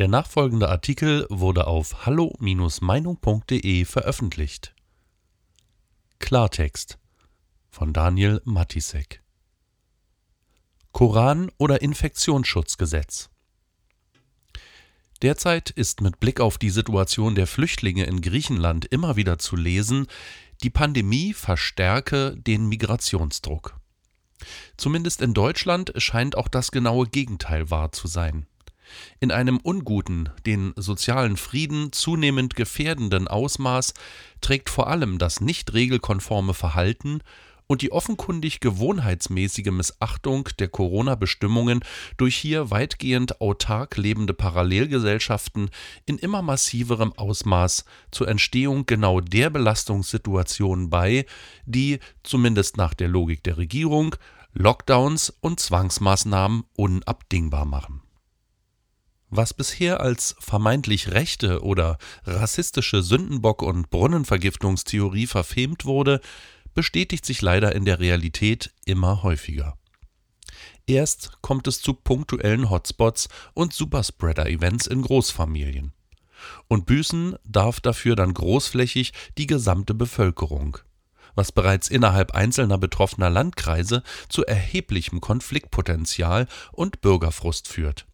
Der nachfolgende Artikel wurde auf hallo-meinung.de veröffentlicht. Klartext von Daniel Matisek Koran oder Infektionsschutzgesetz Derzeit ist mit Blick auf die Situation der Flüchtlinge in Griechenland immer wieder zu lesen, die Pandemie verstärke den Migrationsdruck. Zumindest in Deutschland scheint auch das genaue Gegenteil wahr zu sein. In einem unguten, den sozialen Frieden zunehmend gefährdenden Ausmaß trägt vor allem das nicht regelkonforme Verhalten und die offenkundig gewohnheitsmäßige Missachtung der Corona-Bestimmungen durch hier weitgehend autark lebende Parallelgesellschaften in immer massiverem Ausmaß zur Entstehung genau der Belastungssituationen bei, die, zumindest nach der Logik der Regierung, Lockdowns und Zwangsmaßnahmen unabdingbar machen. Was bisher als vermeintlich rechte oder rassistische Sündenbock- und Brunnenvergiftungstheorie verfemt wurde, bestätigt sich leider in der Realität immer häufiger. Erst kommt es zu punktuellen Hotspots und Superspreader-Events in Großfamilien. Und büßen darf dafür dann großflächig die gesamte Bevölkerung, was bereits innerhalb einzelner betroffener Landkreise zu erheblichem Konfliktpotenzial und Bürgerfrust führt.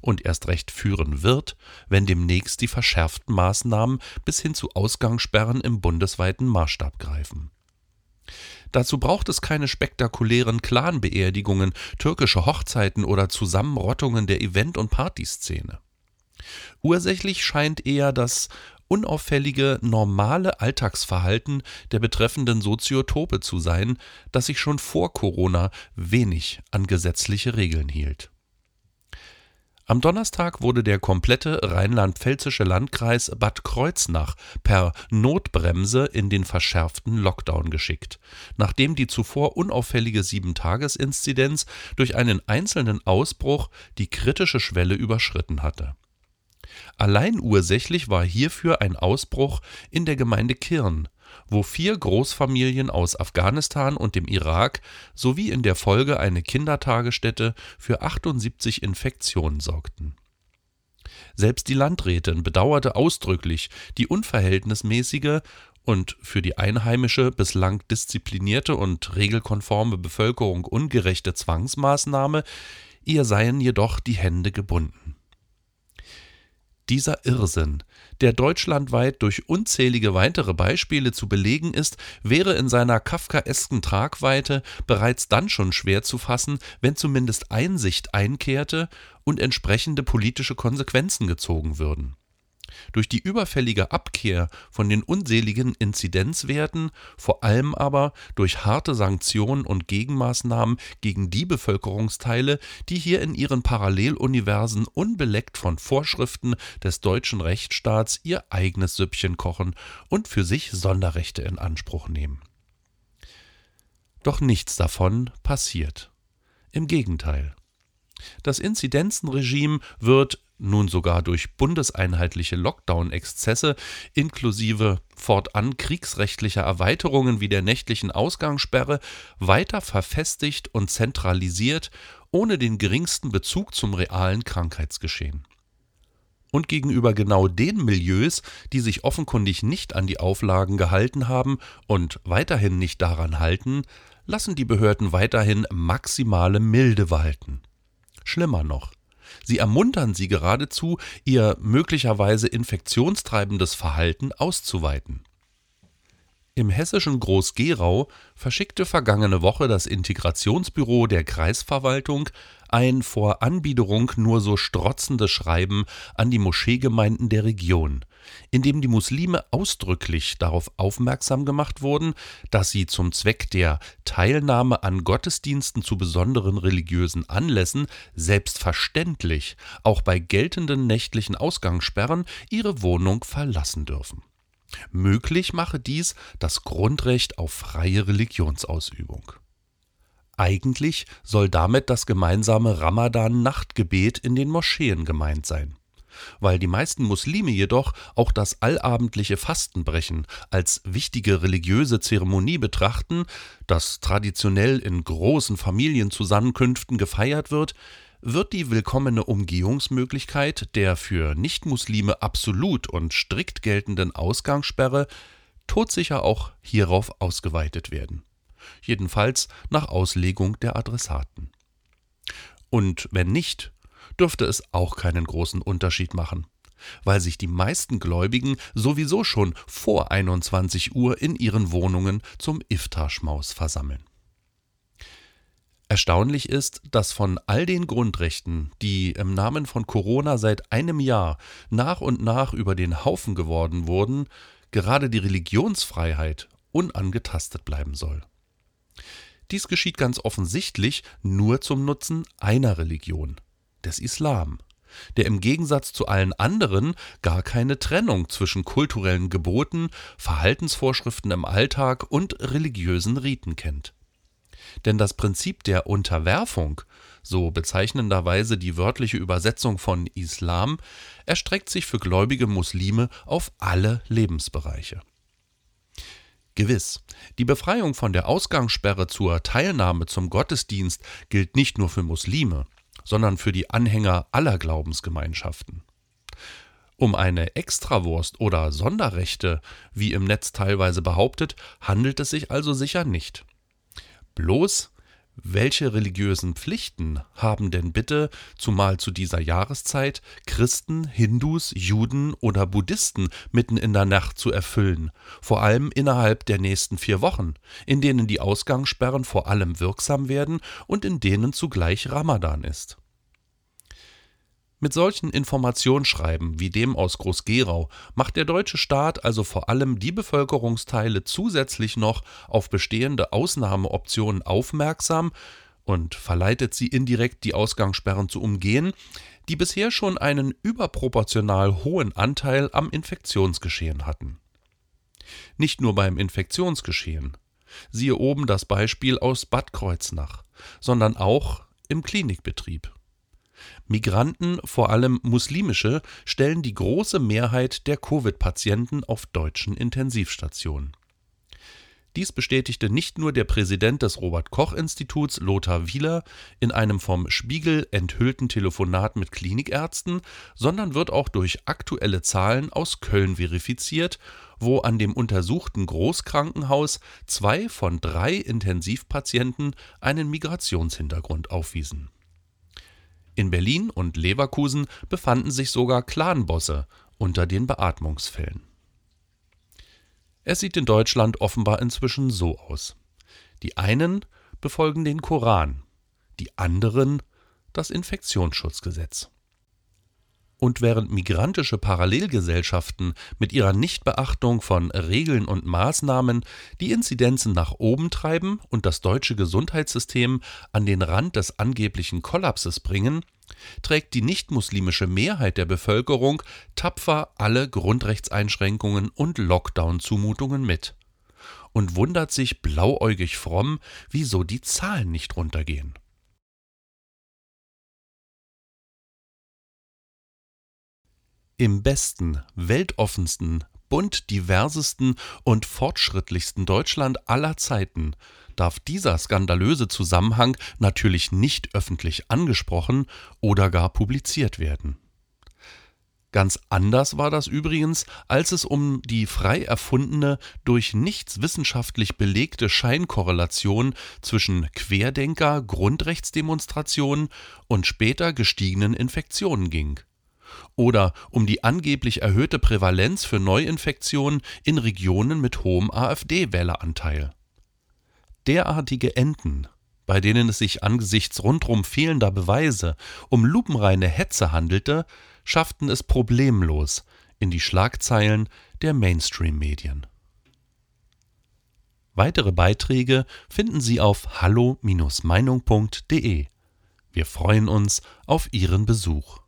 Und erst recht führen wird, wenn demnächst die verschärften Maßnahmen bis hin zu Ausgangssperren im bundesweiten Maßstab greifen. Dazu braucht es keine spektakulären Clanbeerdigungen, türkische Hochzeiten oder Zusammenrottungen der Event- und Partyszene. Ursächlich scheint eher das unauffällige, normale Alltagsverhalten der betreffenden Soziotope zu sein, das sich schon vor Corona wenig an gesetzliche Regeln hielt. Am Donnerstag wurde der komplette rheinland-pfälzische Landkreis Bad Kreuznach per Notbremse in den verschärften Lockdown geschickt, nachdem die zuvor unauffällige Sieben-Tages-Inzidenz durch einen einzelnen Ausbruch die kritische Schwelle überschritten hatte. Allein ursächlich war hierfür ein Ausbruch in der Gemeinde Kirn wo vier Großfamilien aus Afghanistan und dem Irak sowie in der Folge eine Kindertagesstätte für 78 Infektionen sorgten. Selbst die Landrätin bedauerte ausdrücklich die unverhältnismäßige und für die einheimische bislang disziplinierte und regelkonforme Bevölkerung ungerechte Zwangsmaßnahme, ihr seien jedoch die Hände gebunden. Dieser Irrsinn, der deutschlandweit durch unzählige weitere Beispiele zu belegen ist, wäre in seiner kafkaesken Tragweite bereits dann schon schwer zu fassen, wenn zumindest Einsicht einkehrte und entsprechende politische Konsequenzen gezogen würden durch die überfällige Abkehr von den unseligen Inzidenzwerten, vor allem aber durch harte Sanktionen und Gegenmaßnahmen gegen die Bevölkerungsteile, die hier in ihren Paralleluniversen unbeleckt von Vorschriften des deutschen Rechtsstaats ihr eigenes Süppchen kochen und für sich Sonderrechte in Anspruch nehmen. Doch nichts davon passiert. Im Gegenteil. Das Inzidenzenregime wird nun sogar durch bundeseinheitliche Lockdown-Exzesse inklusive fortan kriegsrechtlicher Erweiterungen wie der nächtlichen Ausgangssperre weiter verfestigt und zentralisiert, ohne den geringsten Bezug zum realen Krankheitsgeschehen. Und gegenüber genau den Milieus, die sich offenkundig nicht an die Auflagen gehalten haben und weiterhin nicht daran halten, lassen die Behörden weiterhin maximale Milde walten. Schlimmer noch, Sie ermuntern sie geradezu, ihr möglicherweise infektionstreibendes Verhalten auszuweiten. Im hessischen Groß-Gerau verschickte vergangene Woche das Integrationsbüro der Kreisverwaltung ein vor Anbiederung nur so strotzendes Schreiben an die Moscheegemeinden der Region, in dem die Muslime ausdrücklich darauf aufmerksam gemacht wurden, dass sie zum Zweck der Teilnahme an Gottesdiensten zu besonderen religiösen Anlässen selbstverständlich auch bei geltenden nächtlichen Ausgangssperren ihre Wohnung verlassen dürfen. Möglich mache dies das Grundrecht auf freie Religionsausübung. Eigentlich soll damit das gemeinsame Ramadan-Nachtgebet in den Moscheen gemeint sein. Weil die meisten Muslime jedoch auch das allabendliche Fastenbrechen als wichtige religiöse Zeremonie betrachten, das traditionell in großen Familienzusammenkünften gefeiert wird, wird die willkommene Umgehungsmöglichkeit der für Nichtmuslime absolut und strikt geltenden Ausgangssperre todsicher auch hierauf ausgeweitet werden. Jedenfalls nach Auslegung der Adressaten. Und wenn nicht, dürfte es auch keinen großen Unterschied machen, weil sich die meisten Gläubigen sowieso schon vor 21 Uhr in ihren Wohnungen zum Iftarschmaus versammeln. Erstaunlich ist, dass von all den Grundrechten, die im Namen von Corona seit einem Jahr nach und nach über den Haufen geworden wurden, gerade die Religionsfreiheit unangetastet bleiben soll. Dies geschieht ganz offensichtlich nur zum Nutzen einer Religion, des Islam, der im Gegensatz zu allen anderen gar keine Trennung zwischen kulturellen Geboten, Verhaltensvorschriften im Alltag und religiösen Riten kennt. Denn das Prinzip der Unterwerfung, so bezeichnenderweise die wörtliche Übersetzung von Islam, erstreckt sich für gläubige Muslime auf alle Lebensbereiche. Gewiss, die Befreiung von der Ausgangssperre zur Teilnahme zum Gottesdienst gilt nicht nur für Muslime, sondern für die Anhänger aller Glaubensgemeinschaften. Um eine Extrawurst oder Sonderrechte, wie im Netz teilweise behauptet, handelt es sich also sicher nicht. Bloß, welche religiösen Pflichten haben denn bitte, zumal zu dieser Jahreszeit, Christen, Hindus, Juden oder Buddhisten mitten in der Nacht zu erfüllen, vor allem innerhalb der nächsten vier Wochen, in denen die Ausgangssperren vor allem wirksam werden und in denen zugleich Ramadan ist? Mit solchen Informationsschreiben wie dem aus Groß-Gerau macht der deutsche Staat also vor allem die Bevölkerungsteile zusätzlich noch auf bestehende Ausnahmeoptionen aufmerksam und verleitet sie indirekt, die Ausgangssperren zu umgehen, die bisher schon einen überproportional hohen Anteil am Infektionsgeschehen hatten. Nicht nur beim Infektionsgeschehen, siehe oben das Beispiel aus Bad Kreuznach, sondern auch im Klinikbetrieb. Migranten, vor allem muslimische, stellen die große Mehrheit der Covid-Patienten auf deutschen Intensivstationen. Dies bestätigte nicht nur der Präsident des Robert Koch Instituts Lothar Wieler in einem vom Spiegel enthüllten Telefonat mit Klinikärzten, sondern wird auch durch aktuelle Zahlen aus Köln verifiziert, wo an dem untersuchten Großkrankenhaus zwei von drei Intensivpatienten einen Migrationshintergrund aufwiesen in Berlin und Leverkusen befanden sich sogar Clanbosse unter den Beatmungsfällen. Es sieht in Deutschland offenbar inzwischen so aus. Die einen befolgen den Koran, die anderen das Infektionsschutzgesetz. Und während migrantische Parallelgesellschaften mit ihrer Nichtbeachtung von Regeln und Maßnahmen die Inzidenzen nach oben treiben und das deutsche Gesundheitssystem an den Rand des angeblichen Kollapses bringen, trägt die nichtmuslimische Mehrheit der Bevölkerung tapfer alle Grundrechtseinschränkungen und Lockdown-Zumutungen mit und wundert sich blauäugig fromm, wieso die Zahlen nicht runtergehen. Im besten, weltoffensten, bunt diversesten und fortschrittlichsten Deutschland aller Zeiten darf dieser skandalöse Zusammenhang natürlich nicht öffentlich angesprochen oder gar publiziert werden. Ganz anders war das übrigens, als es um die frei erfundene, durch nichts wissenschaftlich belegte Scheinkorrelation zwischen Querdenker, Grundrechtsdemonstrationen und später gestiegenen Infektionen ging oder um die angeblich erhöhte Prävalenz für Neuinfektionen in Regionen mit hohem AfD-Wähleranteil. Derartige Enden, bei denen es sich angesichts rundrum fehlender Beweise um lupenreine Hetze handelte, schafften es problemlos in die Schlagzeilen der Mainstream-Medien. Weitere Beiträge finden Sie auf hallo-meinung.de. Wir freuen uns auf Ihren Besuch.